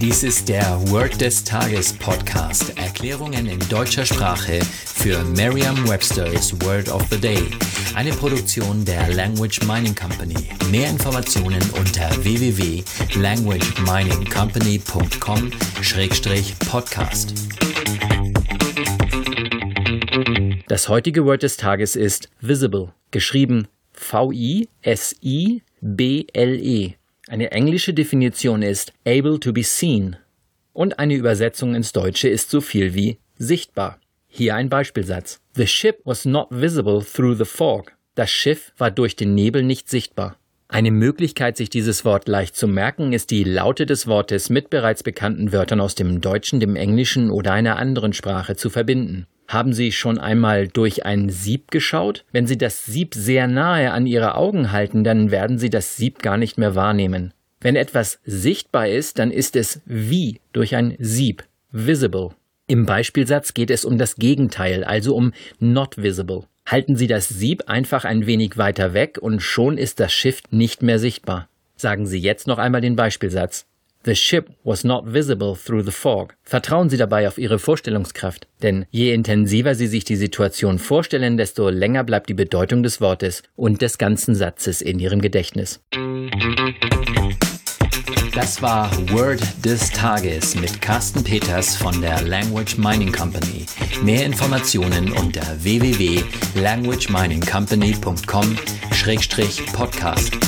Dies ist der Word des Tages Podcast. Erklärungen in deutscher Sprache für Merriam-Webster's Word of the Day. Eine Produktion der Language Mining Company. Mehr Informationen unter www.languageminingcompany.com-podcast. Das heutige Word des Tages ist visible, geschrieben V-I-S-I-B-L-E. Eine englische Definition ist able to be seen und eine Übersetzung ins Deutsche ist so viel wie sichtbar. Hier ein Beispielsatz. The ship was not visible through the fog. Das Schiff war durch den Nebel nicht sichtbar. Eine Möglichkeit, sich dieses Wort leicht zu merken, ist die Laute des Wortes mit bereits bekannten Wörtern aus dem Deutschen, dem Englischen oder einer anderen Sprache zu verbinden. Haben Sie schon einmal durch ein Sieb geschaut? Wenn Sie das Sieb sehr nahe an Ihre Augen halten, dann werden Sie das Sieb gar nicht mehr wahrnehmen. Wenn etwas sichtbar ist, dann ist es wie durch ein Sieb, visible. Im Beispielsatz geht es um das Gegenteil, also um not visible. Halten Sie das Sieb einfach ein wenig weiter weg und schon ist das Schiff nicht mehr sichtbar. Sagen Sie jetzt noch einmal den Beispielsatz. The ship was not visible through the fog. Vertrauen Sie dabei auf Ihre Vorstellungskraft, denn je intensiver Sie sich die Situation vorstellen, desto länger bleibt die Bedeutung des Wortes und des ganzen Satzes in Ihrem Gedächtnis. Das war Word des Tages mit Carsten Peters von der Language Mining Company. Mehr Informationen unter www.languageminingcompany.com-podcast.